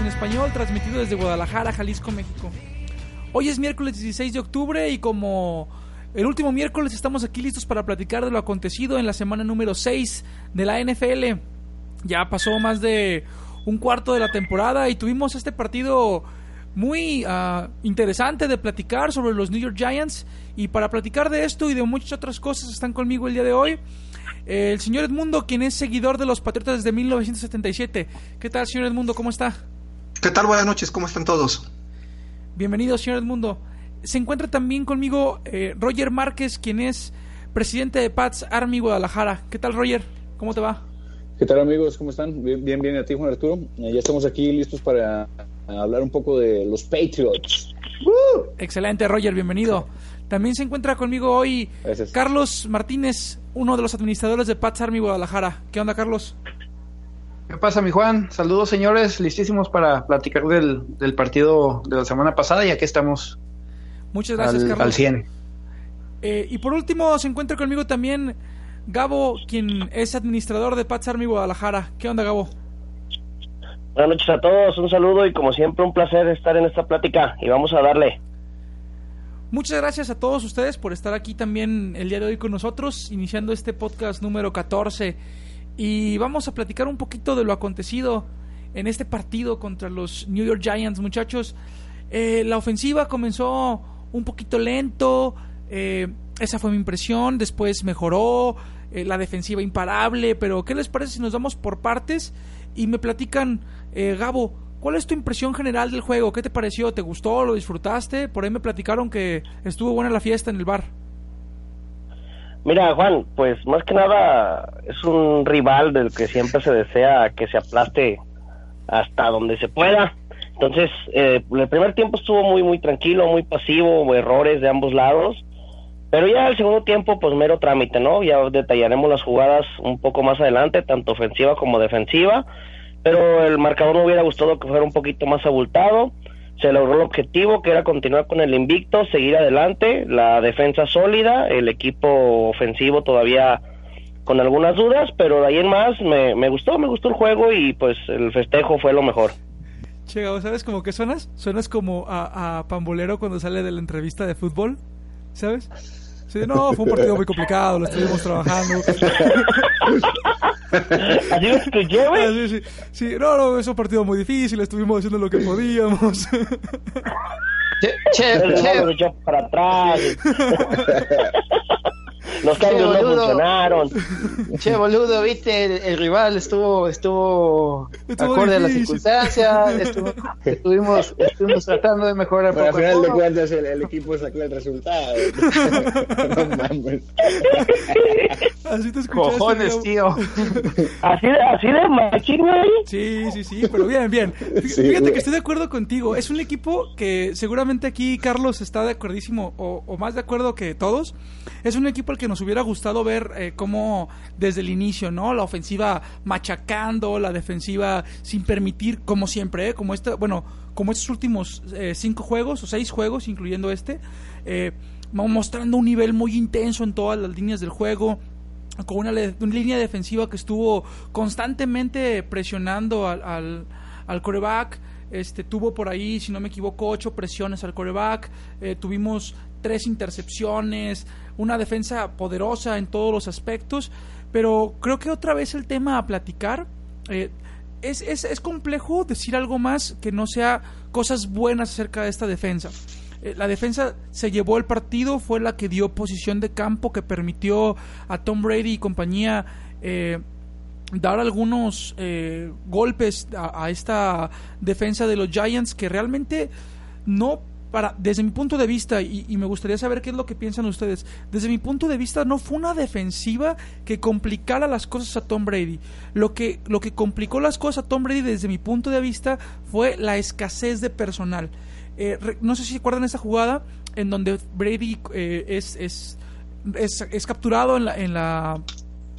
En español, transmitido desde Guadalajara, Jalisco, México. Hoy es miércoles 16 de octubre y como el último miércoles estamos aquí listos para platicar de lo acontecido en la semana número 6 de la NFL. Ya pasó más de un cuarto de la temporada y tuvimos este partido muy ah, interesante de platicar sobre los New York Giants. Y para platicar de esto y de muchas otras cosas están conmigo el día de hoy. eh, el señor Edmundo, quien es seguidor de los Patriotas desde 1977. ¿Qué tal, señor Edmundo? ¿Cómo está? ¿Qué tal? Buenas noches, ¿cómo están todos? Bienvenido, señor Edmundo. Se encuentra también conmigo eh, Roger Márquez, quien es presidente de Pats Army Guadalajara. ¿Qué tal, Roger? ¿Cómo te va? ¿Qué tal amigos? ¿Cómo están? Bien, bien, bien a ti Juan Arturo. Eh, ya estamos aquí listos para hablar un poco de los Patriots. Excelente, Roger, bienvenido. También se encuentra conmigo hoy Gracias. Carlos Martínez, uno de los administradores de Pats Army Guadalajara. ¿Qué onda, Carlos? ¿Qué pasa, mi Juan? Saludos, señores. Listísimos para platicar del, del partido de la semana pasada y aquí estamos Muchas gracias, al, Carlos. al 100. Eh, y por último, se encuentra conmigo también Gabo, quien es administrador de Pats Army Guadalajara. ¿Qué onda, Gabo? Buenas noches a todos, un saludo y como siempre un placer estar en esta plática y vamos a darle. Muchas gracias a todos ustedes por estar aquí también el día de hoy con nosotros, iniciando este podcast número 14. Y vamos a platicar un poquito de lo acontecido en este partido contra los New York Giants, muchachos. Eh, la ofensiva comenzó un poquito lento, eh, esa fue mi impresión, después mejoró, eh, la defensiva imparable, pero ¿qué les parece si nos vamos por partes y me platican, eh, Gabo, ¿cuál es tu impresión general del juego? ¿Qué te pareció? ¿Te gustó? ¿Lo disfrutaste? Por ahí me platicaron que estuvo buena la fiesta en el bar. Mira Juan, pues más que nada es un rival del que siempre se desea que se aplaste hasta donde se pueda. Entonces, eh, el primer tiempo estuvo muy, muy tranquilo, muy pasivo, errores de ambos lados. Pero ya el segundo tiempo, pues mero trámite, ¿no? Ya detallaremos las jugadas un poco más adelante, tanto ofensiva como defensiva. Pero el marcador me hubiera gustado que fuera un poquito más abultado. Se logró el objetivo, que era continuar con el invicto, seguir adelante, la defensa sólida, el equipo ofensivo todavía con algunas dudas, pero de ahí en más me, me gustó, me gustó el juego y pues el festejo fue lo mejor. Che, Gabo, ¿sabes cómo que suenas? Suenas como a, a Pambolero cuando sale de la entrevista de fútbol, ¿sabes? Sí, no, fue un partido muy complicado, lo estuvimos trabajando. Así lo escuché, Ah, güey. sí, sí, sí, no, no, es un partido muy difícil, estuvimos haciendo lo que podíamos. Che, che, che, para atrás. Los cambios no funcionaron. che, boludo, viste, el, el rival estuvo, estuvo, Estuvo acorde a las difícil. circunstancias, estuvo- estuvimos, estuvimos tratando de mejorar Pero al poco a final de cuentas el, el equipo sacó el resultado. no mames. Así te escuchaste. Cojones, tío. Así de, así de machín, güey. Sí, sí, sí, pero bien, bien. Fí- Sí, Fíjate güey. que estoy de acuerdo contigo. Es un equipo que seguramente aquí Carlos está de acuerdísimo o, o más de acuerdo que todos. Es un equipo al que nos hubiera gustado ver eh, cómo desde el inicio, ¿no? La ofensiva machacando, la defensiva sin permitir, como siempre, ¿eh? Como esta, bueno, como estos últimos eh, cinco juegos o seis juegos, incluyendo este, eh, mostrando un nivel muy intenso en todas las líneas del juego con una, una línea defensiva que estuvo constantemente presionando al, al, al coreback. Este, tuvo por ahí, si no me equivoco, ocho presiones al coreback. Tuvimos tres intercepciones, una defensa poderosa en todos los aspectos. Pero creo que otra vez el tema a platicar. eh, es, es, es complejo decir algo más que no sea cosas buenas acerca de esta defensa. Eh, la defensa se llevó el partido, fue la que dio posición de campo, que permitió a Tom Brady y compañía eh, dar algunos eh, golpes a, a, esta defensa de los Giants que realmente no para desde mi punto de vista y, me gustaría saber qué es lo que piensan ustedes desde mi punto de vista no fue una defensiva que complicara las cosas a Tom Brady. Lo que lo que complicó las cosas a Tom Brady desde mi punto de vista fue la escasez de personal. Eh, no sé si se acuerdan esa jugada en donde Brady eh, es, es, es, es capturado en la, en la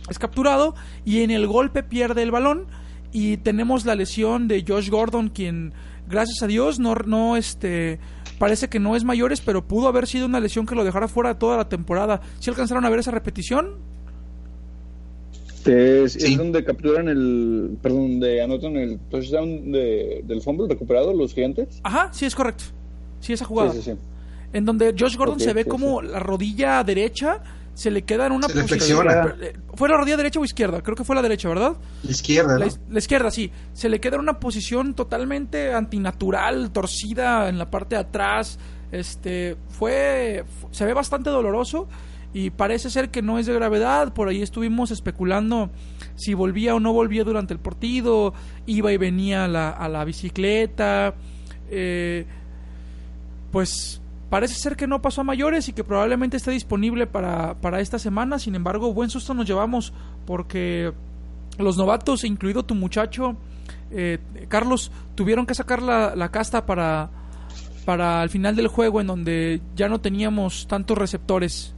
es capturado y en el golpe pierde el balón y tenemos la lesión de Josh Gordon quien gracias a Dios no no este parece que no es mayores pero pudo haber sido una lesión que lo dejara fuera toda la temporada ¿si ¿Sí alcanzaron a ver esa repetición? Es, sí. es, donde capturan el perdón donde anotan el touchdown de, del fumble recuperado los gigantes ajá sí es correcto sí esa jugada sí, sí, sí. en donde Josh Gordon okay, se ve como la rodilla derecha se le queda en una se posición. ¿Fue la rodilla derecha o izquierda? Creo que fue la derecha, ¿verdad? La izquierda. La, la, izquierda, sí. Se le queda en una posición totalmente antinatural, torcida en la parte de atrás. Este, fue. Se ve bastante doloroso y parece ser que no es de gravedad. Por ahí estuvimos especulando si volvía o no volvía durante el partido. Iba y venía a la, a la bicicleta. Eh, pues Parece ser que no pasó a mayores y que probablemente esté disponible para, para esta semana. Sin embargo, buen susto nos llevamos porque los novatos, incluido tu muchacho, eh, Carlos, tuvieron que sacar la, la casta para, para el final del juego en donde ya no teníamos tantos receptores.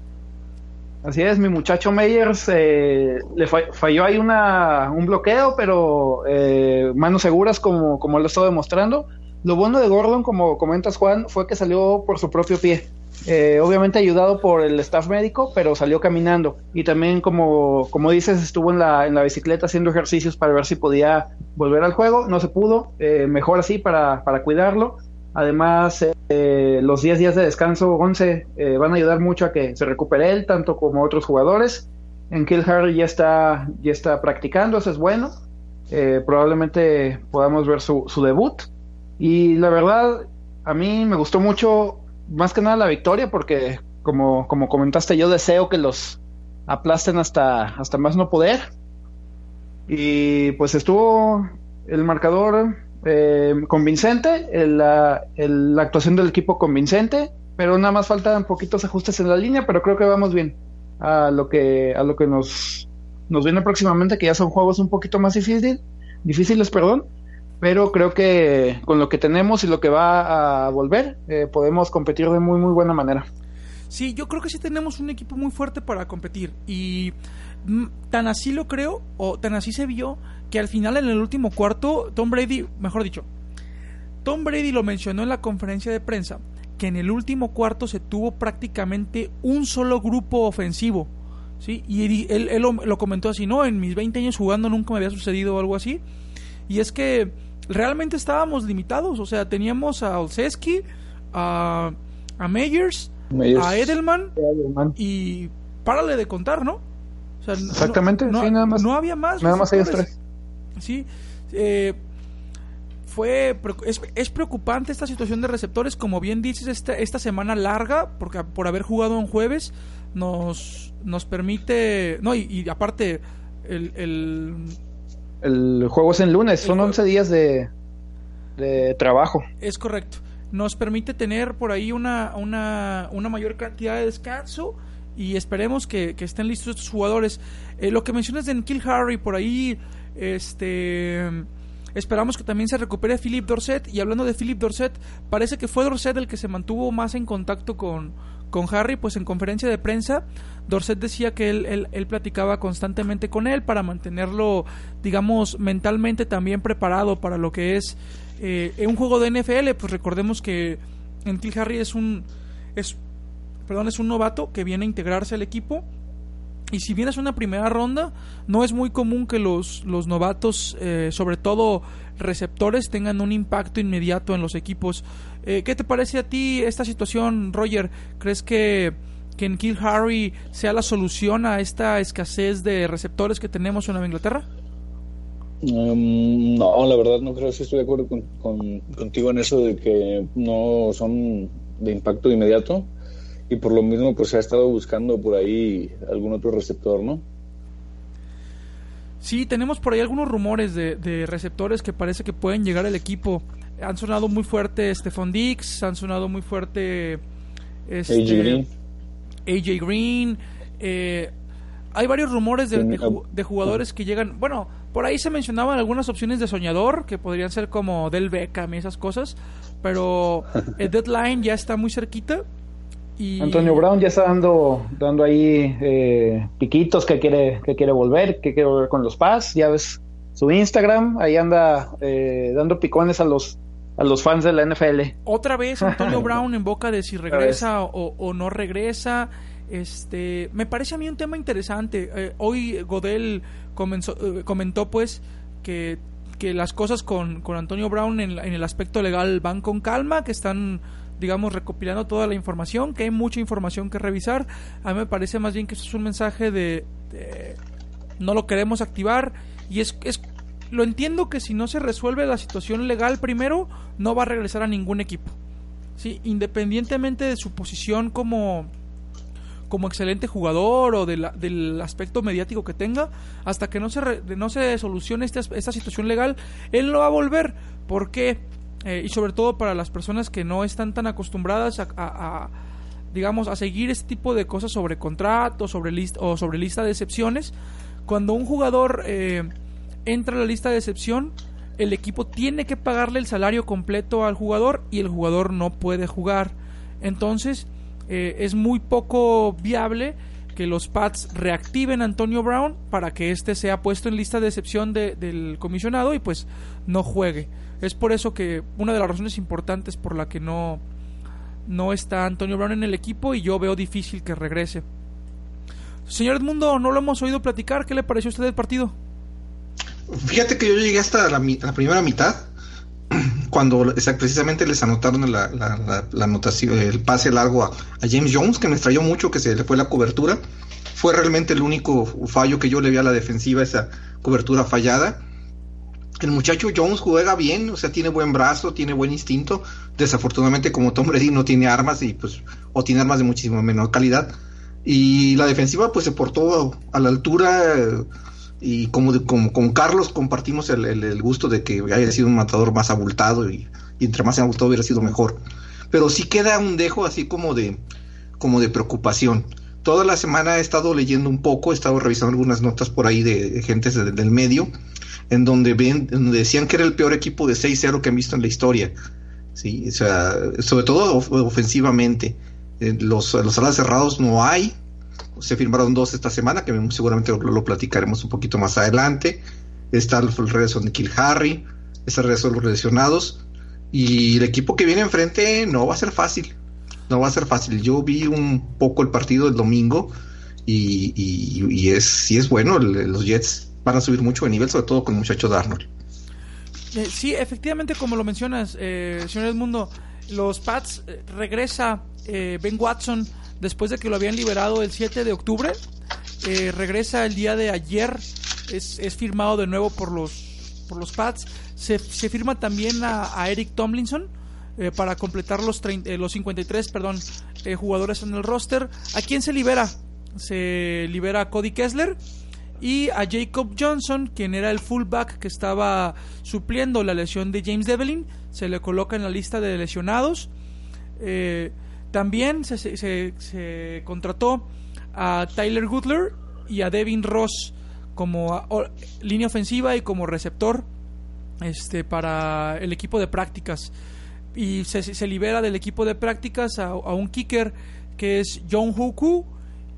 Así es, mi muchacho Meyers eh, le falló ahí una, un bloqueo, pero eh, manos seguras como, como lo he estado demostrando. Lo bueno de Gordon, como comentas Juan, fue que salió por su propio pie. Eh, obviamente ayudado por el staff médico, pero salió caminando. Y también, como, como dices, estuvo en la, en la bicicleta haciendo ejercicios para ver si podía volver al juego. No se pudo, eh, mejor así para, para cuidarlo. Además, eh, los 10 días de descanso, 11, van a ayudar mucho a que se recupere él, tanto como otros jugadores. En Kill Harry ya está, ya está practicando, eso es bueno. probablemente podamos ver su, su debut. Y la verdad, a mí me gustó mucho, más que nada la victoria, porque como, como comentaste, yo deseo que los aplasten hasta, hasta más no poder. Y pues estuvo el marcador eh, convincente, la, la actuación del equipo convincente, pero nada más faltan poquitos ajustes en la línea, pero creo que vamos bien a lo que, a lo que nos, nos viene próximamente, que ya son juegos un poquito más difícil, difíciles, perdón, pero creo que con lo que tenemos y lo que va a volver, eh, podemos competir de muy, muy buena manera. Sí, yo creo que sí tenemos un equipo muy fuerte para competir y tan así lo creo, o tan así se vio, que al final en el último cuarto, Tom Brady, mejor dicho, Tom Brady lo mencionó en la conferencia de prensa, que en el último cuarto se tuvo prácticamente un solo grupo ofensivo. ¿sí? Y él, él lo, lo, comentó así, no, en mis 20 años jugando nunca me había sucedido algo así. Y es que realmente estábamos limitados. O sea, teníamos a Olszewski, a, a Meyers, Meyers, a Edelman, Edelman, y párale de contar, ¿no? O sea, Exactamente, no, sí, nada más. No había más. Nada más ellos tres. Sí. Eh, fue es, es, preocupante esta situación de receptores como bien dices esta, esta semana larga porque por haber jugado en jueves nos nos permite no y, y aparte el, el el juego es en lunes, son 11 días de, de trabajo. Es correcto. Nos permite tener por ahí una, una, una mayor cantidad de descanso y esperemos que, que estén listos estos jugadores. Eh, lo que mencionas de Kill Harry, por ahí, este esperamos que también se recupere Philip Dorset. Y hablando de Philip Dorset, parece que fue Dorset el que se mantuvo más en contacto con, con Harry, pues en conferencia de prensa, Dorset decía que él, él, él, platicaba constantemente con él para mantenerlo, digamos, mentalmente también preparado para lo que es eh, un juego de NFL. Pues recordemos que en Kill Harry es un, es, perdón, es un novato que viene a integrarse al equipo. Y si bien es una primera ronda, no es muy común que los, los novatos, eh, sobre todo receptores, tengan un impacto inmediato en los equipos. Eh, ¿Qué te parece a ti esta situación, Roger? ¿Crees que, que en Kill Harry sea la solución a esta escasez de receptores que tenemos en Nueva Inglaterra? Um, no, la verdad no creo si estoy de acuerdo con, con, contigo en eso de que no son de impacto inmediato y por lo mismo pues se ha estado buscando por ahí algún otro receptor, ¿no? Sí, tenemos por ahí algunos rumores de, receptores que parece que pueden llegar al equipo. Han sonado muy fuerte Stephon Dix, han sonado muy fuerte este, AJ Green. AJ Green eh, hay varios rumores de, de, jugadores que llegan. Bueno, por ahí se mencionaban algunas opciones de soñador que podrían ser como Del Beckham y esas cosas. Pero el deadline ya está muy cerquita Antonio Brown ya está dando, dando ahí eh, piquitos que quiere, que quiere volver, que quiere volver con los Paz. Ya ves su Instagram, ahí anda eh, dando picones a los, a los fans de la NFL. Otra vez Antonio Brown en boca de si regresa o, no regresa. Este, me parece a mí un tema interesante. Eh, hoy Godel comenzó, comentó pues que, que las cosas con, con Antonio Brown en, en el aspecto legal van con calma, que están digamos, recopilando toda la información, que hay mucha información que revisar. A mí me parece más bien que eso es un mensaje de, no lo queremos activar y es, es lo entiendo que si no se resuelve la situación legal primero, no va a regresar a ningún equipo. ¿sí? Independientemente de su posición como, como excelente jugador o del aspecto mediático que tenga, hasta que no se, no se solucione esta, esta situación legal, él no va a volver. ¿Por qué? Eh, y sobre todo para las personas que no están tan acostumbradas a, digamos, a seguir este tipo de cosas sobre contrato sobre lista, o sobre lista de excepciones. Cuando un jugador eh, entra a la lista de excepción, el equipo tiene que pagarle el salario completo al jugador y el jugador no puede jugar. Entonces, eh, es muy poco viable que los Pats reactiven a Antonio Brown para que éste sea puesto en lista de excepción del comisionado y pues no juegue. Es por eso que una de las razones importantes por la que no, no está Antonio Brown en el equipo y yo veo difícil que regrese. Señor Edmundo, no lo hemos oído platicar. ¿Qué le pareció a usted el partido? Fíjate que yo llegué hasta la, primera mitad, cuando precisamente les anotaron la, anotación, el pase largo a, a, James Jones, que me extrañó mucho que se le fue la cobertura. Fue realmente el único fallo que yo le vi a la defensiva, esa cobertura fallada el muchacho Jones juega bien, o sea, tiene buen brazo, tiene buen instinto. Desafortunadamente, como Tom Brady no tiene armas y pues, o tiene armas de muchísimo menor calidad. Y la defensiva pues se portó a la altura y como, como con Carlos compartimos el, gusto de que haya sido un matador más abultado y, entre más abultado hubiera sido mejor. Pero sí queda un dejo así como de, como de preocupación. Toda la semana he estado leyendo un poco, he estado revisando algunas notas por ahí de, gente del medio en donde, ven, decían que era el peor equipo de 6-0 que han visto en la historia. ¿sí? O sea, sobre todo ofensivamente. Eh, los, los alas cerrados no hay. Se firmaron dos esta semana, que seguramente lo, platicaremos un poquito más adelante. Está el, regreso de Nikhil Harry, está el regreso de los lesionados. Y el equipo que viene enfrente no va a ser fácil. No va a ser fácil. Yo vi un poco el partido el domingo y, y, es, sí es bueno. los Jets van a subir mucho de nivel, sobre todo con el muchacho Darnold. Eh, sí, efectivamente, como lo mencionas, eh, señor Edmundo, los Pats eh, regresa eh, Ben Watson después de que lo habían liberado el 7 de octubre. regresa el día de ayer, es, es, firmado de nuevo por los, por los Pats. Se, se firma también a, Eric Tomlinson. para completar los, los 53 perdón, jugadores en el roster. ¿A quién se libera? Se libera a Cody Kessler, y a Jacob Johnson, quien era el fullback que estaba supliendo la lesión de James Devlin, se le coloca en la lista de lesionados. Eh, también se, contrató a Tyler Goodler y a Devin Ross como línea ofensiva y como receptor este, para el equipo de prácticas. Y se, libera del equipo de prácticas a, a un kicker que es John Huku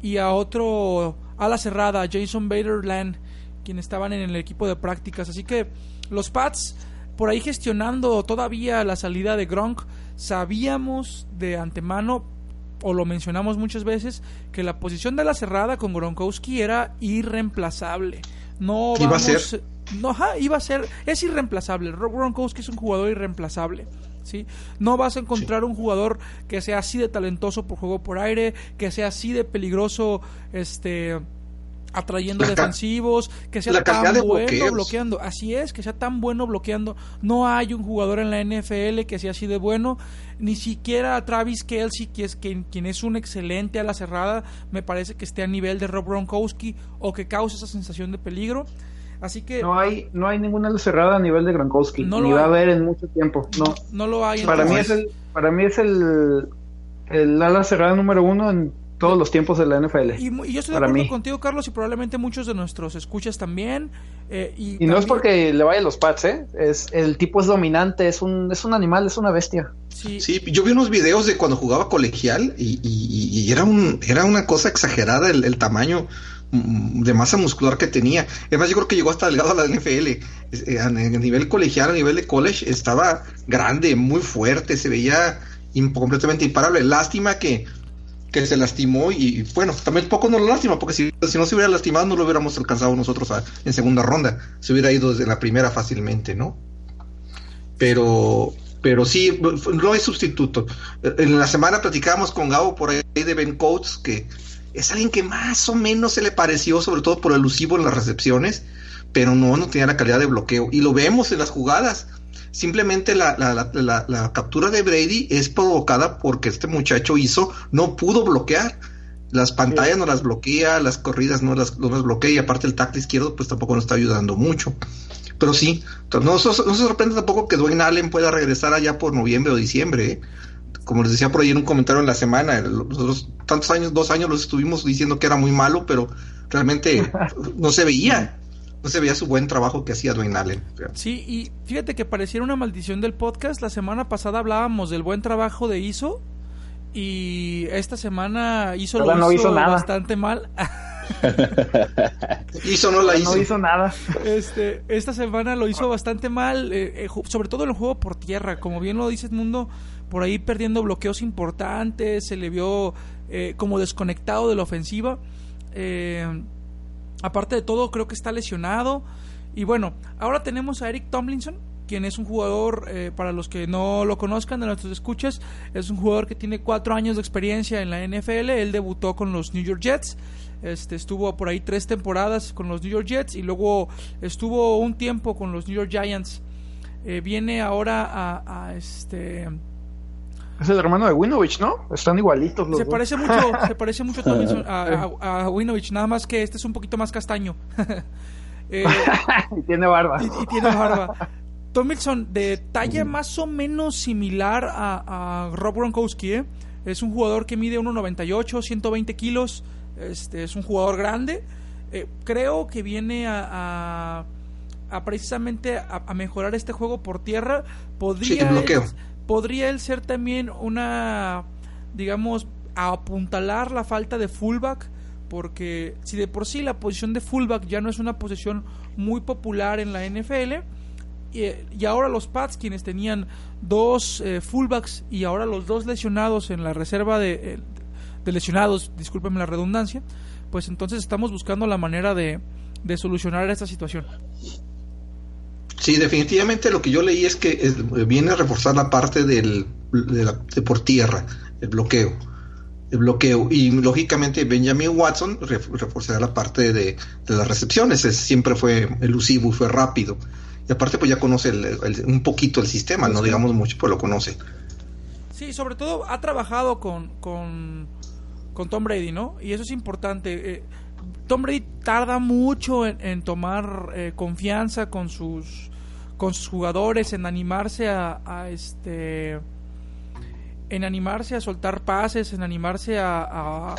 y a otro a la cerrada, Jason Baderland, quien estaban en el equipo de prácticas. Así que los Pats, por ahí gestionando todavía la salida de Gronk, sabíamos de antemano, o lo mencionamos muchas veces, que la posición de la cerrada con Gronkowski era irreemplazable. No iba a ser. No, iba a ser. Es irreemplazable. Rob Gronkowski es un jugador irreemplazable. ¿sí? No vas a encontrar un jugador que sea así de talentoso por juego por aire, que sea así de peligroso este atrayendo La defensivos, que sea tan de bueno bloqueos. bloqueando. Así es, que sea tan bueno bloqueando. No hay un jugador en la NFL que sea así de bueno, ni siquiera Travis Kelsey, que es quien, quien es un excelente a la cerrada, me parece que esté a nivel de Rob Gronkowski o que cause esa sensación de peligro. Así que No hay, no hay ninguna ala cerrada a nivel de Gronkowski. No ni lo va a haber en mucho tiempo. No. no lo hay. Para mí entonces- es el, para mí es el, el ala cerrada número uno en todos los tiempos de la NFL. Y, yo estoy de acuerdo mí. contigo, Carlos, y probablemente muchos de nuestros escuchas también. eh, y Y no es porque le vaya los Pats, ¿eh? Es, el tipo es dominante, es un, es un animal, es una bestia. Sí, Sí, yo vi unos videos de cuando jugaba colegial y, y- y era un era una cosa exagerada el, el tamaño mm, de masa muscular que tenía. Además, yo creo que llegó hasta delgado a la NFL. Eh, A, nivel colegial, a nivel de college, estaba grande, muy fuerte, se veía completamente imparable. Lástima que, que se lastimó y bueno, también poco no lo lastima, porque si, si no se hubiera lastimado no lo hubiéramos alcanzado nosotros en segunda ronda. Se hubiera ido desde la primera fácilmente, ¿no? pero pero sí no hay sustituto en la semana platicábamos con Gabo por ahí de Ben Coates que es alguien que más o menos se le pareció sobre todo por elusivo en las recepciones pero no no tenía la calidad de bloqueo y lo vemos en las jugadas simplemente la, la, la, la- la captura de Brady es provocada porque este muchacho hizo no pudo bloquear las pantallas no las bloquea, las corridas no las, no las bloquea y aparte el tacto izquierdo pues tampoco nos está ayudando mucho. Pero sí, no, no se sorprende tampoco que Dwayne Allen pueda regresar allá por noviembre o diciembre. ¿eh? Como les decía por ahí en un comentario en la semana, nosotros tantos años, dos años los estuvimos diciendo que era muy malo, pero realmente no se veía, no se veía su buen trabajo que hacía Dwayne Allen. Sí, y fíjate que pareciera una maldición del podcast. La semana pasada hablábamos del buen trabajo de ISO. Y esta semana hizo lo no hizo nada. bastante mal. Hizo no la hizo. No hizo nada. Este, esta semana lo hizo bastante mal, eh, eh, sobre todo en el juego por tierra. Como bien lo dices, Mundo, por ahí perdiendo bloqueos importantes, se le vio eh, como desconectado de la ofensiva. Eh, aparte de todo, creo que está lesionado. Y bueno, ahora tenemos a Eric Tomlinson, quien es un jugador, eh, para los que no lo conozcan de nuestros escuchas, es un jugador que tiene cuatro años de experiencia en la NFL. Él debutó con los New York Jets. Este, estuvo por ahí tres temporadas con los New York Jets y luego estuvo un tiempo con los New York Giants. Eh, viene ahora a, a este Es el hermano de Winovich, ¿no? Están igualitos los se dos. parece mucho se parece mucho a, Tomlinson- a, a- a Winovich, nada más que este es un poquito más castaño Eh, y tiene barba. y, y tiene barba Tomlinson de talla más o menos similar a, a Rob Gronkowski ¿eh? es un jugador que mide 1.98 120 kilos este es un jugador grande Eh, creo que viene a, a- a precisamente a, a mejorar este juego por tierra podría Sí, el bloqueo. él- podría él ser también una digamos apuntalar la falta de fullback porque si de por sí la posición de fullback ya no es una posición muy popular en la NFL y, y ahora los Pats quienes tenían dos eh, fullbacks y ahora los dos lesionados en la reserva de, eh, de lesionados, discúlpenme la redundancia, pues entonces estamos buscando la manera de, de solucionar esta situación. Sí, definitivamente lo que yo leí es que es- viene a reforzar la parte del, de, la- de por tierra, el bloqueo. El bloqueo. Y lógicamente Benjamin Watson ref- reforzará la parte de, de las recepciones. Es- siempre fue elusivo y fue rápido. Y aparte, pues ya conoce el- el- un poquito el sistema, no digamos mucho, pero lo conoce. Sí, sobre todo ha trabajado con, con, con Tom Brady, ¿no? Y eso es importante. Eh, Tom Brady tarda mucho en, tomar eh, confianza con sus con sus jugadores, en animarse a, a, este en animarse a soltar pases, en animarse a, a,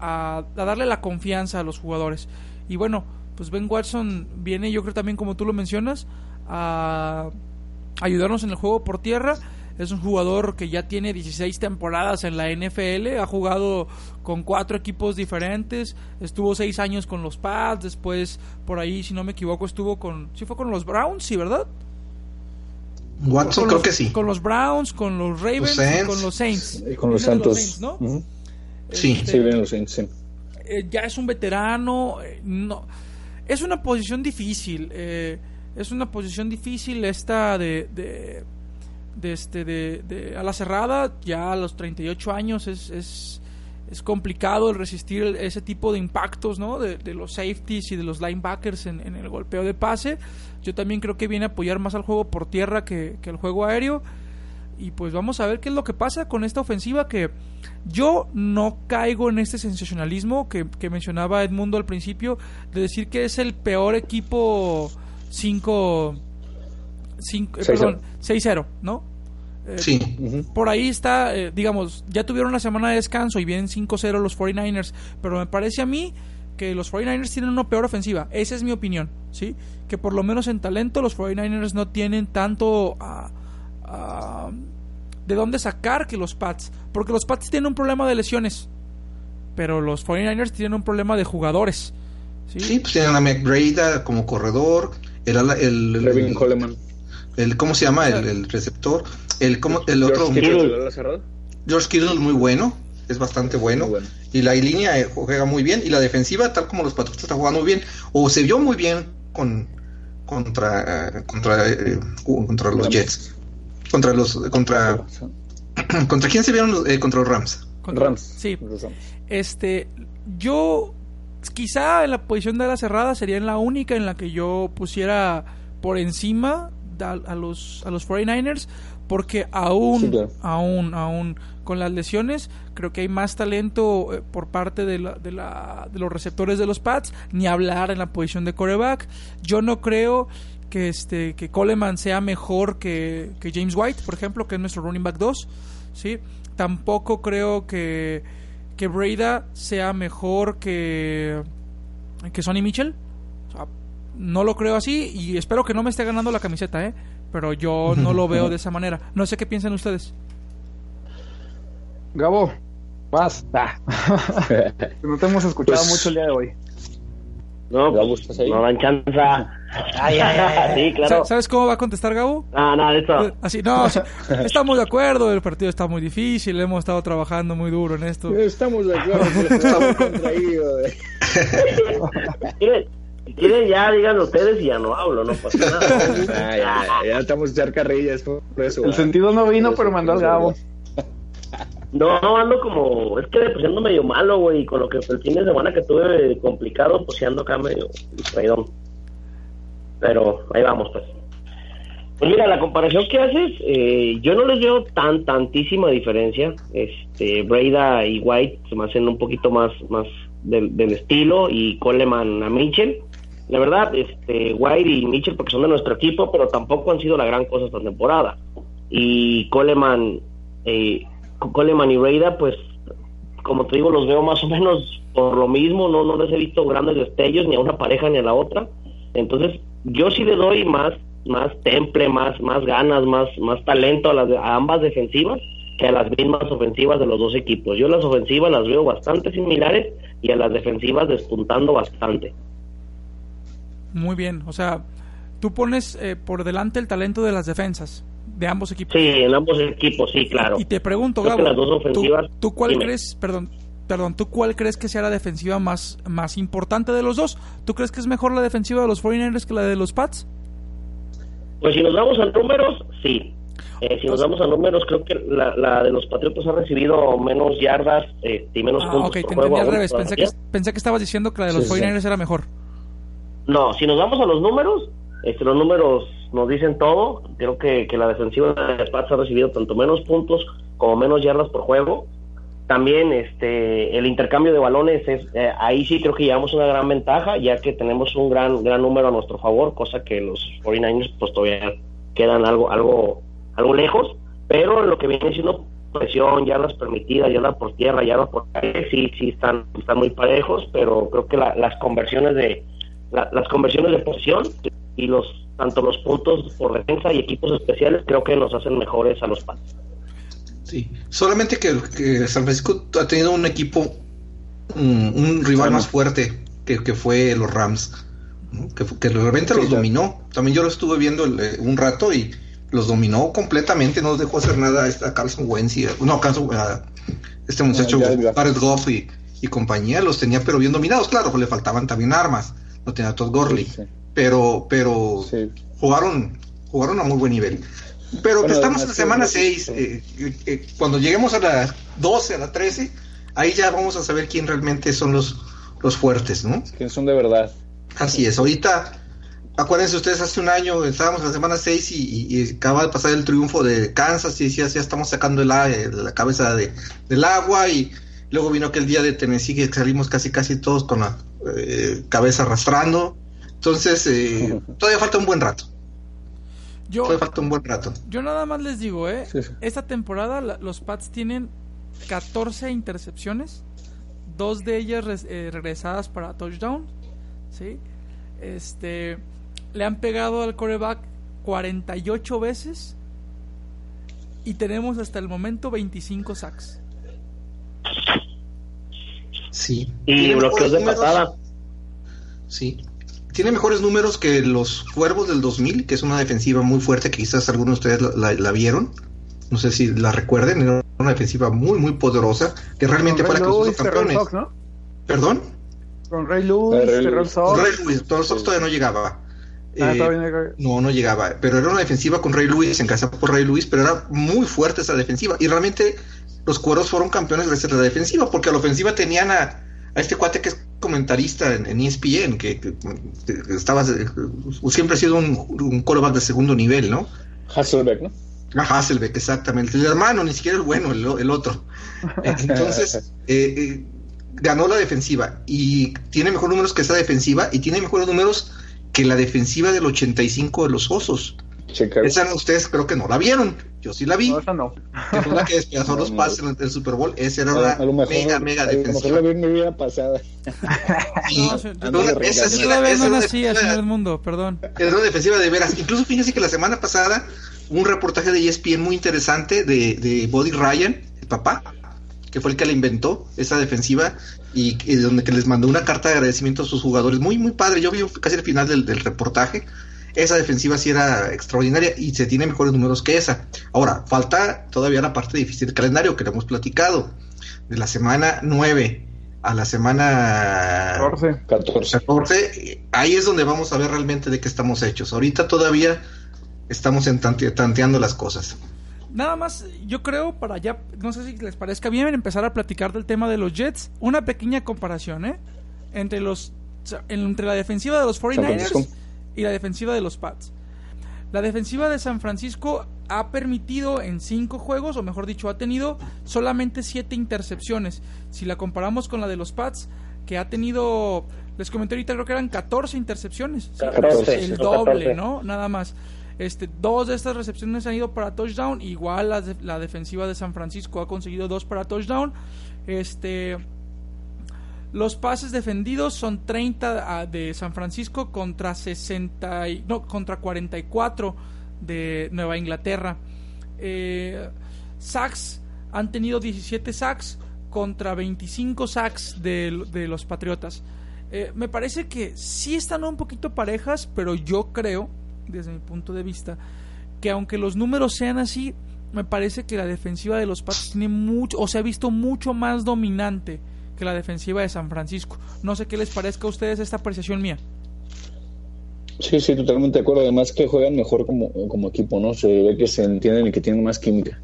a- a darle la confianza a los jugadores. Y bueno, pues Ben Watson viene, yo creo también como tú lo mencionas, a ayudarnos en el juego por tierra. Es un jugador que ya tiene 16 temporadas en la NFL, ha jugado con cuatro equipos diferentes, estuvo seis años con los Pats, después por ahí, si no me equivoco, estuvo con, sí fue con los Browns, sí, ¿verdad? Watson Con creo los- que sí. Con los Browns, con los Ravens Los y con los Saints. Y con los Santos. Saints, ¿no? Ujú. Sí. Este, Sí, vienen los Saints, sí. eh, ya es un veterano. eh, no, es una posición difícil. eh, es una posición difícil esta de, de, de este de, de a la cerrada. Ya a los 38 años es, es, es complicado el resistir ese tipo de impactos, ¿no? De, los safeties y de los linebackers en, el golpeo de pase. Yo también creo que viene a apoyar más al juego por tierra que, que al juego aéreo. Y pues vamos a ver qué es lo que pasa con esta ofensiva que yo no caigo en este sensacionalismo que, mencionaba Edmundo al principio de decir que es el peor equipo 5 perdón, 6-0, ¿no? Eh, sí. Por ahí está, eh, digamos, ya tuvieron una semana de descanso y vienen 5-0 los 49ers, pero me parece a mí que los 49ers tienen una peor ofensiva. Esa es mi opinión, ¿sí? Que por lo menos en talento los 49ers no tienen tanto ah, ah, de dónde sacar que los Pats, porque los Pats tienen un problema de lesiones, pero los 49ers tienen un problema de jugadores. Sí, pues tienen a McBride como corredor, era el, el, Coleman. El, ¿cómo se llama? El, receptor el, como, el otro. George Kittle, muy bueno. Es bastante bueno. Y la línea eh, juega muy bien. Y la defensiva, tal como los Patriotas están jugando muy bien. O se vio muy bien con contra contra eh, contra los Jets. Contra los contra contra quién se vieron eh, contra los Rams. Rams. Sí. Este yo quizá en la posición de la cerrada sería la única en la que yo pusiera por encima a, los a los 49ers porque aún, aún, aún con las lesiones, creo que hay más talento eh, por parte de, la, de, la, de los receptores de los Pats, ni hablar en la posición de coreback. Yo no creo que este que Coleman sea mejor que, que James White, por ejemplo, que es nuestro running back 2, ¿sí? Tampoco creo que que Breda sea mejor que que Sonny Mitchell. No lo creo así y espero que no me esté ganando la camiseta, ¿eh? pero yo no lo veo de esa manera. No sé qué piensan ustedes. Gabo, más. no te hemos escuchado pues, mucho el día de hoy. No, pues, no dan chanza. Ay, ay, ay, sí, claro. ¿Sabes cómo va a contestar Gabo? Ah, nada, eso. Así, no, estamos de acuerdo, el partido está muy difícil, hemos estado trabajando muy duro en esto. Estamos de acuerdo, estamos contraídos. Si quieren ya digan ustedes y ya no hablo, no pasa nada. ya, estamos echar carrillas por eso. El sentido no vino, pero mandó al Gabo. No, ando como, es que pues ando medio malo, güey, con lo que el fin de semana que tuve complicado, pues ando acá medio distraído. Pero ahí vamos, pues. Pues mira, la comparación que haces, eh, yo no les veo tan tantísima diferencia. Este, Breda y White se me hacen un poquito más, más del, del estilo y Coleman a Mitchell. La verdad, este, White y Mitchell porque son de nuestro equipo, pero tampoco han sido la gran cosa esta temporada. Y Coleman, eh, Coleman y Reida, pues, como te digo, los veo más o menos por lo mismo, no, no les he visto grandes destellos ni a una pareja ni a la otra. Entonces, yo sí le doy más, más temple, más, más ganas, más, más talento a, las, a ambas defensivas que a las mismas ofensivas de los dos equipos. Yo las ofensivas las veo bastante similares y a las defensivas despuntando bastante. Muy bien, o sea, tú pones eh, por delante el talento de las defensas de ambos equipos. Sí, en ambos equipos, sí, claro. Y te pregunto, Gabo, ¿tú, cuál crees, perdón, perdón, tú cuál crees que sea la defensiva más, más importante de los dos? ¿Tú crees que es mejor la defensiva de los 49ers que la de los Pats? Pues si nos vamos a números, sí. Eh, si nos vamos a números, creo que la, de los Patriotas ha recibido menos yardas eh, y menos ah, puntos. Ok, te entendí al revés. Pensé que, pensé que estabas diciendo que la de los 49ers era mejor. No, si nos vamos a los números, este, los números nos dicen todo. Creo que, que la defensiva de Pats ha recibido tanto menos puntos como menos yardas por juego. También este el intercambio de balones es eh, ahí sí creo que llevamos una gran ventaja ya que tenemos un gran gran número a nuestro favor, cosa que los 49ers pues todavía quedan algo algo algo lejos, pero lo que viene siendo presión, yardas permitidas, yardas por tierra, yardas por aire, sí sí están están muy parejos, pero creo que las conversiones de las conversiones de posición y los tanto los puntos por defensa y equipos especiales creo que nos hacen mejores a los Pats. Sí, solamente que, San Francisco ha tenido un equipo, un, rival más fuerte que, fue los Rams, que, que realmente los dominó. También yo lo estuve viendo eh, un rato y los dominó completamente, no dejó hacer nada a Carlson Wentz y, no, a este muchacho Jared Goff y, y compañía, los tenía pero bien dominados, claro, le faltaban también armas no tenía Todd Gurley, pero, pero jugaron, jugaron a muy buen nivel. Pero que estamos en la semana 6, eh, eh, cuando lleguemos a las 12, a las 13, ahí ya vamos a saber quién realmente son los, los fuertes, ¿no? ¿Quién son de verdad? Así es, ahorita, acuérdense ustedes, hace un año estábamos en la semana 6 y, y, acaba de pasar el triunfo de Kansas y decías, ya estamos sacando el, la cabeza de, del agua y luego vino aquel día de Tennessee que salimos casi casi todos con la eh, cabeza arrastrando. Entonces, eh, todavía falta un buen rato. Yo, todavía falta un buen rato. Yo nada más les digo, ¿eh? Esta temporada los Pats tienen 14 intercepciones, dos de ellas eh, regresadas para touchdown, ¿sí? Este, le han pegado al coreback 48 veces y tenemos hasta el momento 25 sacks. Sí. Y bloqueos de patada. Sí. Tiene mejores números que los Cuervos del 2000, que es una defensiva muy fuerte que quizás algunos de ustedes la, vieron. No sé si la recuerden, era una defensiva muy, muy poderosa, que realmente fue la que hizo campeones. ¿Perdón? Con Ray Lewis, Ray Sox. Ray Lewis, Sox todavía no llegaba. Ah, eh, no, no llegaba. Pero era una defensiva con Ray Lewis, en casa por Ray Lewis, pero era muy fuerte esa defensiva. Y realmente los cueros fueron campeones gracias a la defensiva, porque a la ofensiva tenían a, este cuate que es comentarista en, ESPN, que, estaba eh, siempre ha sido un, un de segundo nivel, ¿no? Hasselbeck, ¿no? Ah, Hasselbeck, exactamente. El hermano, ni siquiera el bueno, el, otro. Entonces, eh, ganó la defensiva y tiene mejores números que esa defensiva y tiene mejores números que la defensiva del 85 de los Osos. Esa ustedes creo que no la vieron. Yo sí la vi. No, esa no. Que fue la que despedazó los pases en el Super Bowl. Esa era una mega, mega defensiva. A lo mejor la vi en mi vida pasada. Y, no, esa es la vez no nací, señor mundo, perdón. Es una defensiva de veras. Incluso fíjense que la semana pasada un reportaje de ESPN muy interesante de, de Body Ryan, el papá, que fue el que la inventó, esa defensiva, y, donde que les mandó una carta de agradecimiento a sus jugadores. Muy, muy padre. Yo vi casi el final del, del reportaje esa defensiva sí era extraordinaria y se tiene mejores números que esa. Ahora, falta todavía la parte difícil del calendario que le hemos platicado. De la semana 9 a la semana 14. 14. ahí es donde vamos a ver realmente de qué estamos hechos. Ahorita todavía estamos en tanteando las cosas. Nada más, yo creo, para ya, no sé si les parezca bien empezar a platicar del tema de los Jets, una pequeña comparación, ¿eh? Entre los entre la defensiva de los 49ers y la defensiva de los Pats. La defensiva de San Francisco ha permitido en cinco juegos, o mejor dicho, ha tenido solamente siete intercepciones. Si la comparamos con la de los Pats, que ha tenido, les comenté ahorita, creo que eran 14 intercepciones. el doble, ¿no? Nada más. Este, dos de estas recepciones han ido para touchdown. Igual la, defensiva de San Francisco ha conseguido dos para touchdown. Este, los pases defendidos son 30 ah, de San Francisco contra 60 no, contra 44 de Nueva Inglaterra. Eh, sacks han tenido 17 sacks contra 25 sacks de, los Patriotas. Eh, me parece que sí están un poquito parejas, pero yo creo, desde mi punto de vista, que aunque los números sean así, me parece que la defensiva de los Pats tiene mucho, o se ha visto mucho más dominante que la defensiva de San Francisco. No sé qué les parezca a ustedes esta apreciación mía. Sí, sí, totalmente de acuerdo. Además que juegan mejor como, como equipo, ¿no? Se ve que se entienden y que tienen más química.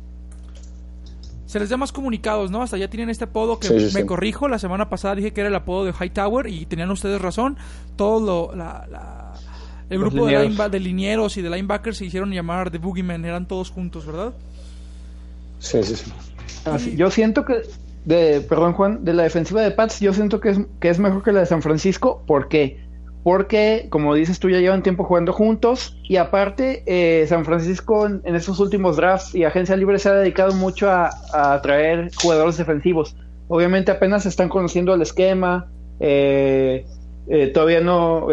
Se les da más comunicados, ¿no? Hasta ya tienen este apodo que me corrijo. La semana pasada dije que era el apodo de Hightower y tenían ustedes razón. Todo lo, la, el grupo de, de, linieros y de linebackers se hicieron llamar The Boogeyman. Eran todos juntos, ¿verdad? Sí, sí, sí. yo siento que de, perdón Juan, de la defensiva de Pats, yo siento que es, que es mejor que la de San Francisco. ¿Por qué? Porque, como dices tú, ya llevan tiempo jugando juntos y aparte, eh, San Francisco en, estos últimos drafts y agencia libre se ha dedicado mucho a, a traer jugadores defensivos. Obviamente apenas están conociendo el esquema, eh, eh, todavía no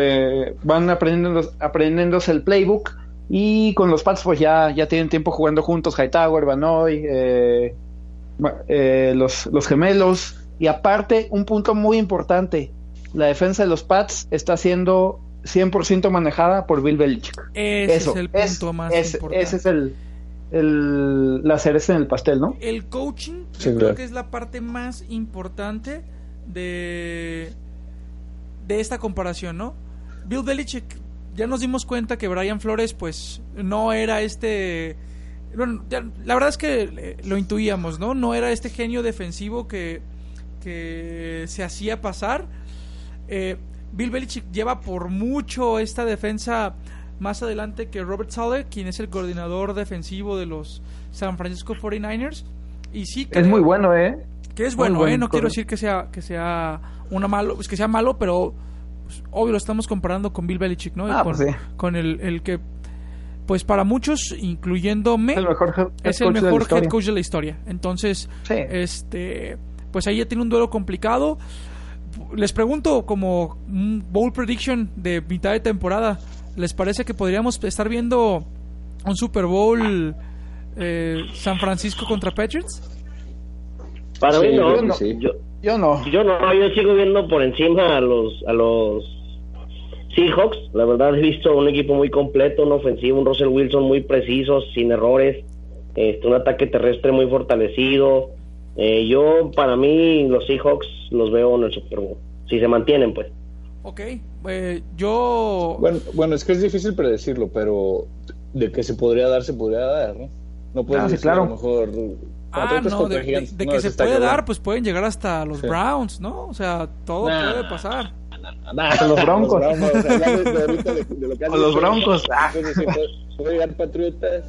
van aprendiendo, aprendiéndose el playbook y con los Pats pues ya, ya tienen tiempo jugando juntos, Hightower, Vanoy, eh, eh, los, los gemelos. Y aparte, un punto muy importante, la defensa de los Pats está siendo 100% manejada por Bill Belichick. Ese es el punto más importante. Ese es el, el, la cereza en el pastel, ¿no? El coaching, creo que es la parte más importante de, de esta comparación, ¿no? Bill Belichick, ya nos dimos cuenta que Brian Flores, pues, no era este bueno, la verdad es que lo intuíamos, ¿no? No era este genio defensivo que, que se hacía pasar. Eh, Bill Belichick lleva por mucho esta defensa más adelante que Robert Saleh, quien es el coordinador defensivo de los San Francisco 49ers. Y sí, Es muy bueno, ¿eh? que es bueno, buen ¿eh? no quiero decir que sea que sea una malo, pues, que sea malo, pero pues, obvio lo estamos comparando con Bill Belichick, ¿no? Ah, con, pues sí. con el, el que pues para muchos, incluyéndome, Es el mejor head- head es el coach de la mejor historia. head coach de la historia. Entonces, Sí. este pues ahí ya tiene un duelo complicado. Les pregunto como un bowl prediction de mitad de temporada, ¿les parece que podríamos estar viendo un Super Bowl eh, San Francisco contra Patriots? Para Sí, mí yo no. Yo, Yo no. yo no, yo sigo viendo por encima a los a los Seahawks. La verdad he visto un equipo muy completo, un ofensivo, un Russell Wilson muy preciso, sin errores, este, un ataque terrestre muy fortalecido. Eh, yo, para mí, los Seahawks los veo en el Super Bowl. Si se mantienen, pues. Ok, eh, yo... Bueno, bueno, es que es difícil predecirlo, pero de que se podría dar, se podría dar, ¿no? No puedes Ah, sí, decir claro. a lo mejor... Ah, Patriotas no, contra de, Gigantes. de- de No, que se puede cabrón. dar, pues pueden llegar hasta los Sí. Browns, ¿no? O sea, todo Nah. puede pasar. Nah, Hasta los Broncos. los Broncos, o sea, de- lo que O los Broncos, ah. decir, puede- puede llegar Patriotas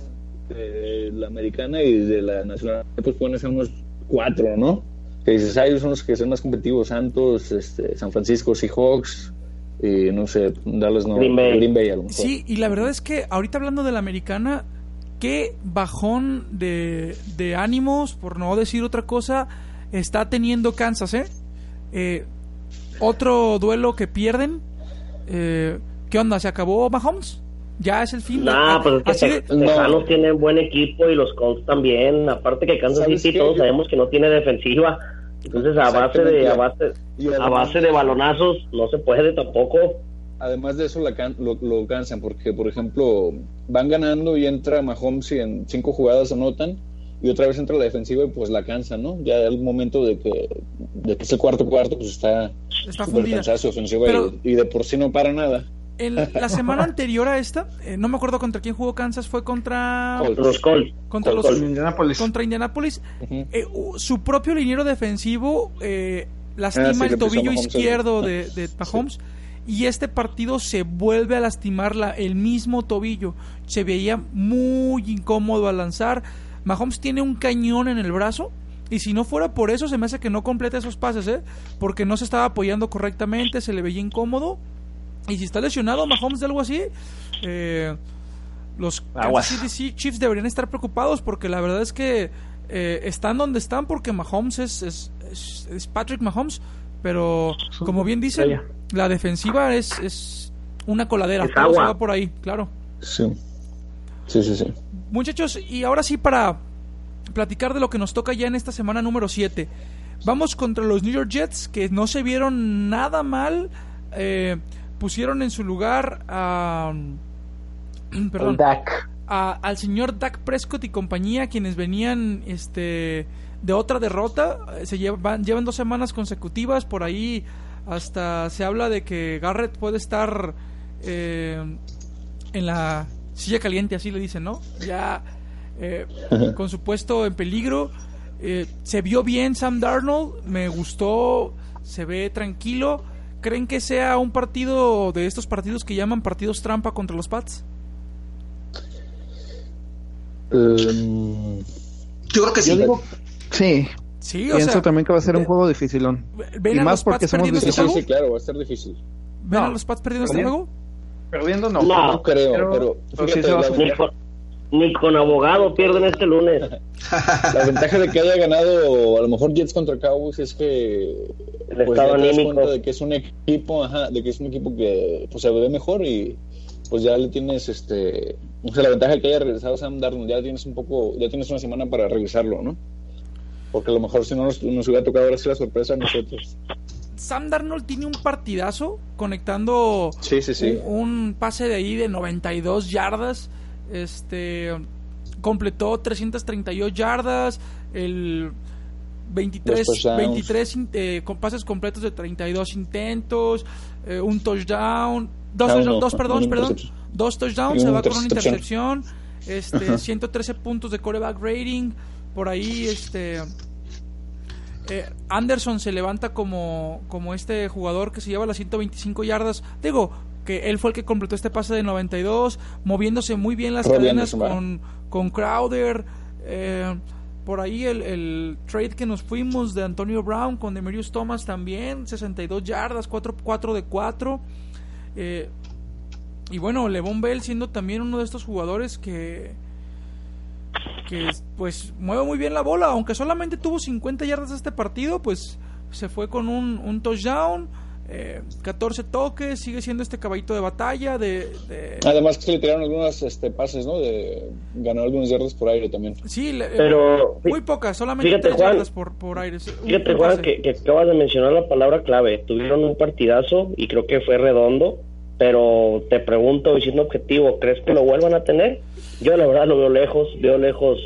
de la americana y de la nacional, pues pueden ser unos cuatro, ¿no? Que dices, ah, ellos son los que son más competitivos, Santos, este, San Francisco, Seahawks, y no sé, Dallas no, Green Bay. a lo mejor. Sí, y la verdad es que ahorita hablando de la americana, qué bajón de, de ánimos, por no decir otra cosa, está teniendo Kansas, ¿eh? Eh, otro duelo que pierden. Eh, ¿Qué onda? ¿Se acabó Mahomes? ¿Ya es el fin? Nah, pues es que Así de- Te- Tejanos tienen buen equipo y los Colts también. Aparte que Kansas ¿Sabes City qué? todos sabemos que no tiene defensiva. Entonces a base de a base de balonazos no se puede tampoco. Además de eso la can- lo, lo cansan porque, por ejemplo, van ganando y entra Mahomes y en cinco jugadas anotan y otra vez entra la defensiva y pues la cansan, ¿no? Ya el momento de que, de que es el cuarto cuarto pues está Está su ofensiva Pero- y, y de por sí no para nada. En la semana anterior a esta, eh, no me acuerdo contra quién jugó Kansas, fue contra. Los Colts. contra los Colts. Indianapolis. contra Indianapolis. Eh, su propio liniero defensivo eh, lastima Ah, sí, el tobillo Mahomes, izquierdo de Mahomes y este partido se vuelve a lastimar la- el mismo tobillo. Se veía muy incómodo al lanzar. Mahomes tiene un cañón en el brazo. Y si no fuera por eso, se me hace que no completa esos pases, ¿eh? Porque no se estaba apoyando correctamente, se le veía incómodo. Y si está lesionado Mahomes de algo así, eh, los City Chiefs deberían estar preocupados porque la verdad es que eh, están donde están porque Mahomes es, es, es- es Patrick Mahomes, pero como bien dicen, la defensiva es, es una coladera, Es todo se agua. va por ahí, claro. Sí. Sí, sí, sí. Muchachos, y ahora sí para platicar de lo que nos toca ya en esta semana número 7. Vamos contra los New York Jets, que no se vieron nada mal. eh, pusieron en su lugar a... perdón, Dak. a- al señor Dak Prescott y compañía, quienes venían este de otra derrota. Eh, Se llevan, llevan dos semanas consecutivas. Por ahí hasta se habla de que Garrett puede estar eh, en la silla caliente, así le dicen, ¿no? Ya eh, con su puesto en peligro. Eh, se vio bien Sam Darnold, me gustó, se ve tranquilo. ¿Creen que sea un partido de estos partidos que llaman partidos trampa contra los Pats? Um, Yo creo que sí. Yo digo, sí, Sí, o pienso sea, también que va a ser un juego dificilón. ¿ven y más porque somos sí, este sí, juego? sí, claro, va a estar difícil. ¿Ven a los Pats perdiendo este juego? Perdiendo no. No. No creo, Pero- pero, pero sí fíjate, se va a la, sufrir. Ni con, ni con abogado pierden este lunes. la ventaja de que haya ganado a lo mejor Jets contra Cowboys es que El pues, estado anímico. cuenta de que es un equipo, ajá, de que es un equipo que pues, se ve mejor y pues ya le tienes este, o sea, la ventaja de que haya regresado Sam Darnold, ya tienes un poco, ya tienes una semana para revisarlo, ¿no? Porque a lo mejor si no nos, nos hubiera tocado ahora sí la sorpresa a nosotros. Sam Darnold tiene un partidazo conectando Sí, sí, sí. Un, un pase de ahí de 92 yardas. Este completó 332 yardas, el 23, Dos touchdowns. 23 in- eh, con pases completos de 32 intentos, eh, un touchdown, dos, Ah, touchdowns, no, dos perdón, dos touchdowns, se va con una intercepción. intercepción, este 113 puntos de coreback rating, por ahí este Eh, Anderson se levanta como, como este jugador que se lleva las 125 yardas. Digo, que él fue el que completó este pase de 92, moviéndose muy bien las cadenas con, con Crowder. Eh, por ahí el, el, trade que nos fuimos de Antonio Brown con Demarius Thomas también, 62 yardas, 4, 4 de 4. Eh, y bueno, Levon Bell siendo también uno de estos jugadores que, que pues mueve muy bien la bola, aunque solamente tuvo 50 yardas este partido, pues se fue con un, un touchdown, eh, 14 toques, sigue siendo este caballito de batalla. De, Además que se le tiraron algunos este, pases, ¿no? De, ganó algunos yardas por aire también. Sí, pero muy pocas, solamente 3 yardas por, por aire. Fíjate, Juan, que, que acabas de mencionar la palabra clave. Tuvieron un partidazo y creo que fue redondo, pero te pregunto, y siendo objetivo, ¿crees que lo vuelvan a tener? Yo la verdad lo veo lejos, veo lejos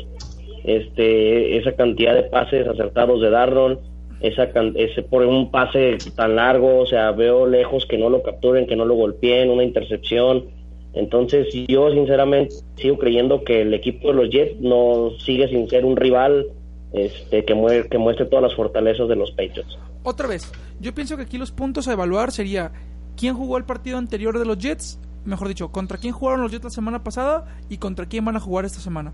este esa cantidad de pases acertados de Darnold, esa ese por un pase tan largo, o sea, veo lejos que no lo capturen, que no lo golpeen, una intercepción. Entonces, yo sinceramente sigo creyendo que el equipo de los Jets no sigue sin ser un rival este que, muestre, que muestre todas las fortalezas de los Patriots. Otra vez, yo pienso que aquí los puntos a evaluar sería quién jugó el partido anterior de los Jets mejor dicho, contra quién jugaron los Jets la semana pasada y contra quién van a jugar esta semana.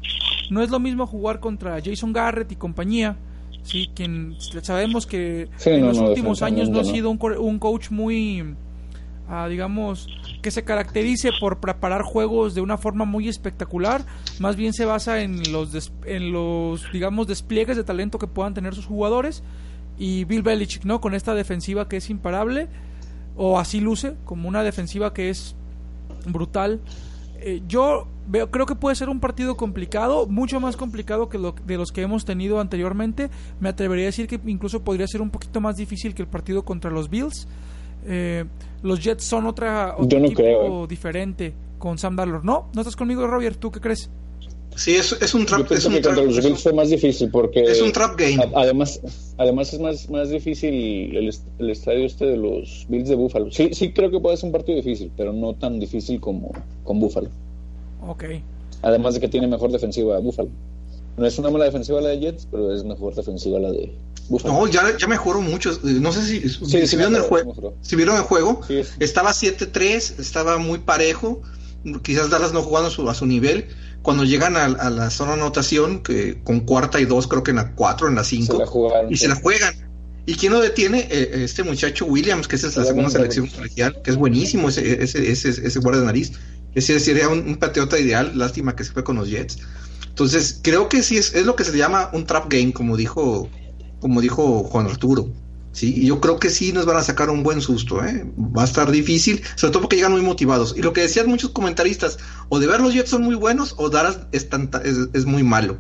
No es lo mismo jugar contra Jason Garrett y compañía, sí, quien sabemos que en los últimos años no ha sido un, coach muy, ah, digamos, que se caracterice por preparar juegos de una forma muy espectacular, más bien se basa en los, en los, digamos, despliegues de talento que puedan tener sus jugadores y Bill Belichick, ¿no? Con esta defensiva que es imparable o así luce como una defensiva que es brutal. Eh, yo veo, creo que puede ser un partido complicado, mucho más complicado que lo, de los que hemos tenido anteriormente. Me atrevería a decir que incluso podría ser un poquito más difícil que el partido contra los Bills. Eh, los Jets son otra, otro equipo diferente con Sam Darnold. ¿No? ¿No estás conmigo, Roger? ¿Tú qué crees? Sí, es, es un trap. es un trap, los Bills fue más difícil porque. Es un trap game. además, además es más, más difícil el, el, estadio este de los Bills de Buffalo. Sí, sí creo que puede ser un partido difícil, pero no tan difícil como con Buffalo. Ok. Además de que tiene mejor defensiva Buffalo. No es una mala defensiva la de Jets, pero es mejor defensiva la de Buffalo. No, ya, ya mejoró mucho. No sé si, si, vieron, el juego, si vieron el juego. estaba 7-3, estaba muy parejo. Quizás Dallas no jugando a su, a su nivel cuando llegan a, la zona de anotación, que con cuarta y dos, creo que en la cuatro, en la cinco, y se la juegan. ¿Y quién lo detiene? Eh, este muchacho Williams, que es la segunda selección colegial, que es buenísimo ese, ese, ese, ese guardia de nariz. Ese sería un, patriota ideal, lástima que se fue con los Jets. Entonces, creo que sí es, es lo que se llama un trap game, como dijo, como dijo Juan Arturo. Sí, y yo creo que sí nos van a sacar un buen susto, ¿eh? Va a estar difícil, sobre todo porque llegan muy motivados. Y lo que decían muchos comentaristas, o de ver los Jets son muy buenos, o Dallas es, es, muy malo.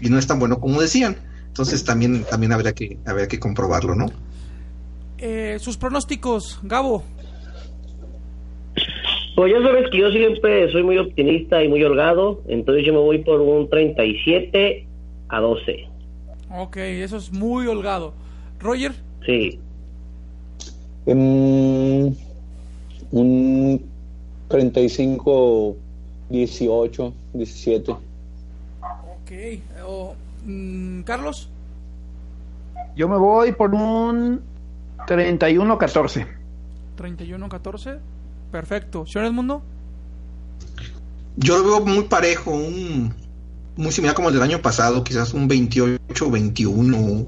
Y no es tan bueno como decían. Entonces también, también habría que, habría que comprobarlo, ¿no? Eh, sus pronósticos, Gabo. Pues ya sabes que yo siempre soy muy optimista y muy holgado, entonces yo me voy por un 37 a 12. Ok, eso es muy holgado. Roger. Sí. un 35, 18, 17. Ok. Mm, Carlos. Yo me voy por un 31-14. 31-14. Perfecto. ¿Señor Mundo? Yo lo veo muy parejo, un, muy similar como el del año pasado, quizás un 28-21,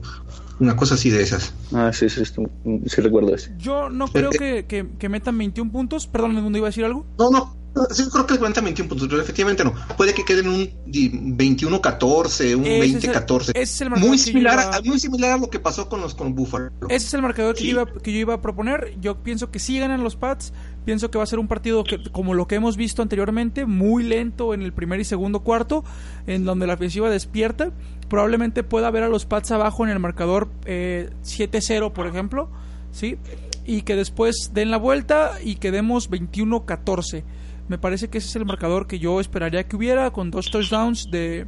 una cosa así de esas. Ah, sí, sí, sí, recuerdo eso. Yo no creo que, que, que, metan 21 puntos. Perdón, ¿el mundo iba a decir algo? No, no. Sí, creo que cuentan 21 puntos, pero efectivamente no. Puede que queden un 21-14, un 20-14. Muy similar, muy similar a lo que pasó con los con Buffalo. Ese es el marcador que, yo iba, que yo iba a proponer. Yo pienso que sí ganan los Pats. Pienso que va a ser un partido que, como lo que hemos visto anteriormente, muy lento en el primer y segundo cuarto, en donde la ofensiva despierta probablemente pueda ver a los Pats abajo en el marcador eh, 7-0, por ejemplo, ¿sí? Y que después den la vuelta y quedemos 21-14. Me parece que ese es el marcador que yo esperaría que hubiera con dos touchdowns de,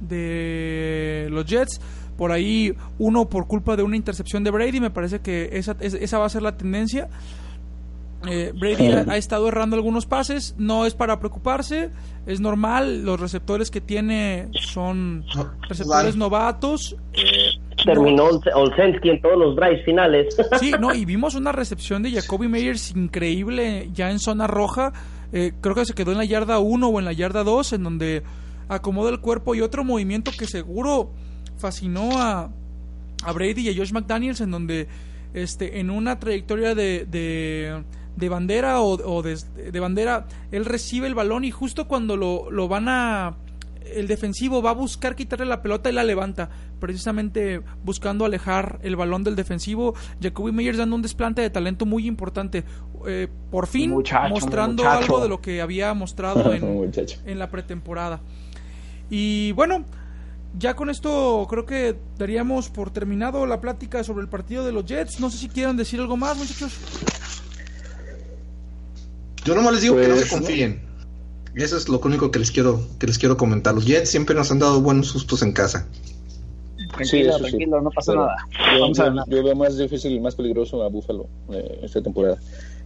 de los Jets. Por ahí uno por culpa de una intercepción de Brady. Me parece que esa, esa va a ser la tendencia. Eh, Brady ha, estado errando algunos pases, no es para preocuparse, es normal, los receptores que tiene son receptores novatos, eh, terminó Olsensky en todos los drives finales. Sí, no, y vimos una recepción de Jacoby Meyers increíble ya en zona roja. Eh, creo que se quedó en la yarda 1 o en la yarda 2, en donde acomoda el cuerpo y otro movimiento que seguro fascinó a, a Brady y a Josh McDaniels, en donde este, en una trayectoria de, de, bandera o, de, de, bandera, él recibe el balón y justo cuando lo, lo van a el defensivo va a buscar quitarle la pelota y la levanta, precisamente buscando alejar el balón del defensivo. Jacoby Meyers dando un desplante de talento muy importante. Eh, por fin mostrando algo de lo que había mostrado en, en la pretemporada. Y bueno, ya con esto creo que daríamos por terminado la plática sobre el partido de los Jets. No sé si quieren decir algo más, muchachos. Yo nomás les digo que no se pues, Eso es lo único que les quiero que les quiero comentar. Los Jets siempre nos han dado buenos sustos en casa. Tranquilo, tranquilo, no pasa nada. Yo, veo más difícil y más peligroso a Buffalo eh, esta temporada.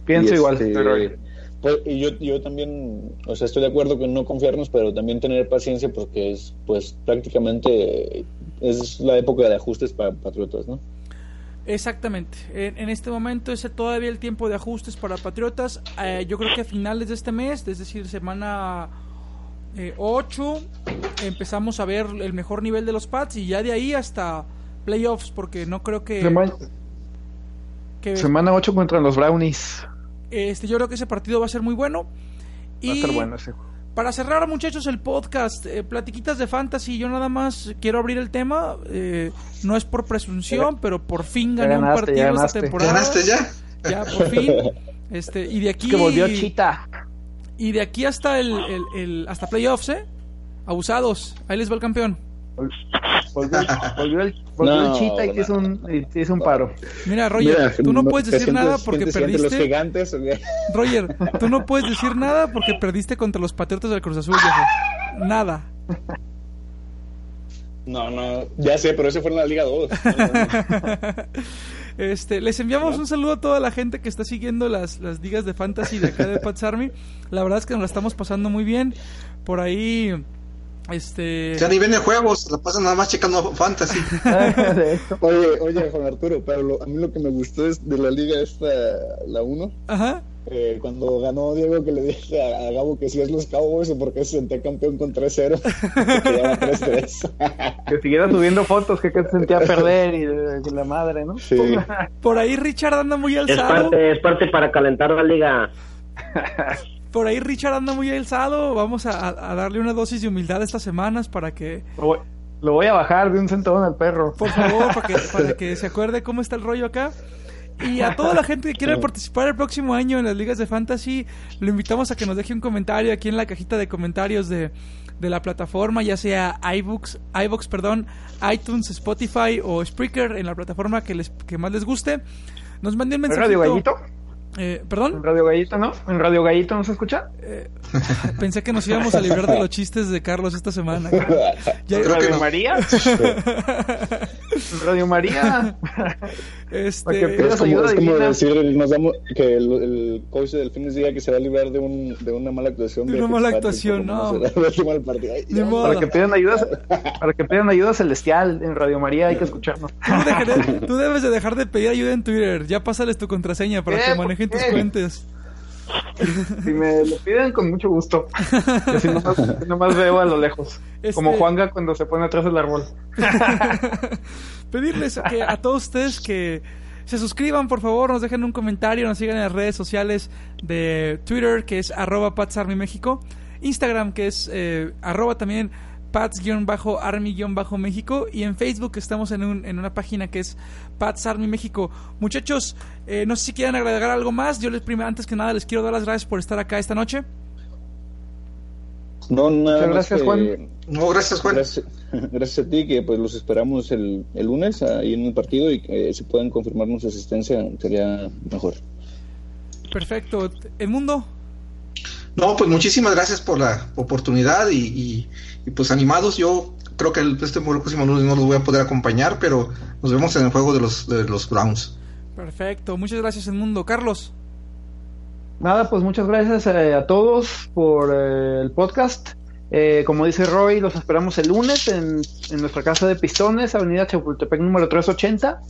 Pienso igual. Este, pues, y yo, yo también, o sea, estoy de acuerdo con no confiarnos, pero también tener paciencia porque es, pues, prácticamente es la época de ajustes para Patriotas, ¿no? Exactamente. En, este momento es todavía el tiempo de ajustes para Patriotas. Eh, yo creo que a finales de este mes, es decir, semana 8, eh, empezamos a ver el mejor nivel de los Pats y ya de ahí hasta playoffs, porque no creo que... Semana, 8 contra los Brownies. Este, yo creo que ese partido va a ser muy bueno. Va a estar bueno Para cerrar, muchachos, el podcast, eh, platiquitas de fantasy, yo nada más quiero abrir el tema. Eh, no es por presunción, pero por fin gané un partido esta temporada. ¿Ganaste ya? Ya, por fin. Este, y de aquí. que volvió Chita. Y de aquí hasta el, el, hasta playoffs, ¿eh? Abusados. Ahí les va el campeón. Volvió, el, chita y te hizo, un, hizo un paro. Mira, Roger, tú no, puedes decir nada porque perdiste. Los gigantes, Roger, tú no puedes decir nada porque perdiste contra los Patriotas del Cruz Azul, Nada. No, no, ya sé, pero ese fue en la Liga 2. este, les enviamos un saludo a toda la gente que está siguiendo las, las ligas de fantasy de acá de Pats Army. La verdad es que nos la estamos pasando muy bien. Por ahí este. Ya ni viene juegos, la pasan nada más checando fantasy. oye, oye, Juan Arturo, pero a mí lo que me gustó es de la liga esta, la 1. Ajá. Eh, cuando ganó Diego que le dije a, Gabo que si es los Cowboys o porque se sentía campeón con 3-0 que siguiera subiendo fotos que, que se sentía perder y la madre ¿no? Sí. por ahí Richard anda muy alzado es parte, es parte para calentar la liga por ahí Richard anda muy alzado. Vamos a, darle una dosis de humildad estas semanas para que. Lo voy, a bajar de un centón al perro. Por favor, para que, se acuerde cómo está el rollo acá. Y a toda la gente que quiera participar el próximo año en las ligas de fantasy, lo invitamos a que nos deje un comentario aquí en la cajita de comentarios de, la plataforma, ya sea iBooks, iBooks, perdón, iTunes, Spotify o Spreaker, en la plataforma que les que más les guste. Nos manden un mensaje. Eh, ¿Perdón? En Radio Gallito, ¿no? ¿En Radio Gallito no se escucha? Eh, pensé que nos íbamos a librar de los chistes de Carlos esta semana. ¿En ¿Radio María? ¿Radio María? Este, es como, es como decir nos damos, que el, el coach del fines diga que se va a librar de, un, de una mala actuación. De una mala actuación, no. para que pidan ayuda, para que pidan ayuda celestial en Radio María hay que escucharnos. Tú, debes de dejar de pedir ayuda en Twitter. Ya pásales tu contraseña para que manejen tus cuentas. Si me lo piden, con mucho gusto. Si nomás, veo a lo lejos. Como este- Juanga cuando se pone atrás del árbol. Pedirles que a todos ustedes que se suscriban, por favor, nos dejen un comentario, nos sigan en las redes sociales de Twitter, que es arroba México, Instagram, que es eh, arroba también Pats-Army-México y en Facebook estamos en, un, en una página que es Pats Army México. Muchachos, eh, no sé si quieren agregar algo más. Yo les primero, antes que nada les quiero dar las gracias por estar acá esta noche. No, nada gracias, Juan. No, gracias, Juan. Gracias, a ti, que pues los esperamos el, el lunes ahí en el partido y que si pueden confirmarnos su asistencia sería mejor. Perfecto. ¿El mundo? No, pues muchísimas gracias por la oportunidad y y pues animados, yo creo que el, este próximo lunes no los voy a poder acompañar, pero nos vemos en el juego de los, de los Browns. Perfecto, muchas gracias el mundo. Carlos. Nada, pues muchas gracias eh, a todos por eh, el podcast. Eh, como dice Roy, los esperamos el lunes en, nuestra casa de Pistones, Avenida Chapultepec número 380,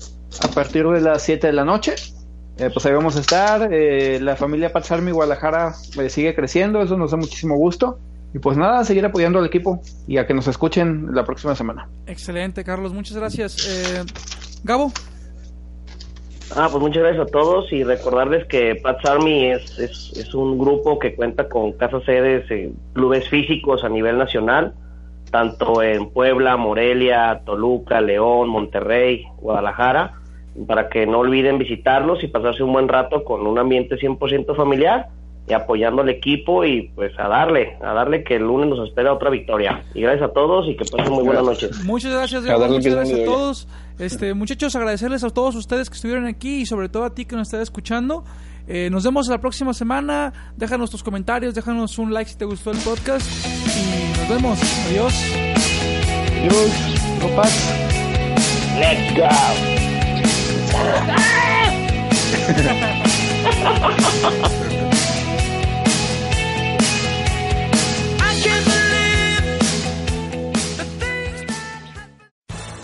a partir de las 7 de la noche. Eh, pues ahí vamos a estar. La familia Pats Army Guadalajara sigue creciendo, eso nos da muchísimo gusto. Y pues nada, seguir apoyando al equipo y a que nos escuchen la próxima semana. Excelente, Carlos, muchas gracias. Gabo. Ah, pues muchas gracias a todos y recordarles que Pats Army es, es, es un grupo que cuenta con casas sedes en clubes físicos a nivel nacional, tanto en Puebla, Morelia, Toluca, León, Monterrey, Guadalajara, para que no olviden visitarlos y pasarse un buen rato con un ambiente 100% familiar y apoyando al equipo y pues a darle, a darle que el lunes nos espera otra victoria. Y gracias a todos y que pasen muy buenas noches. Muchas gracias, Gabo, muchas gracias a todos. Este, muchachos, agradecerles a todos ustedes que estuvieron aquí y sobre todo a ti que nos estás escuchando. Eh, nos vemos la próxima semana. Déjanos tus comentarios, déjanos un like si te gustó el podcast y nos vemos. Adiós. Adiós. No paz. Let's go.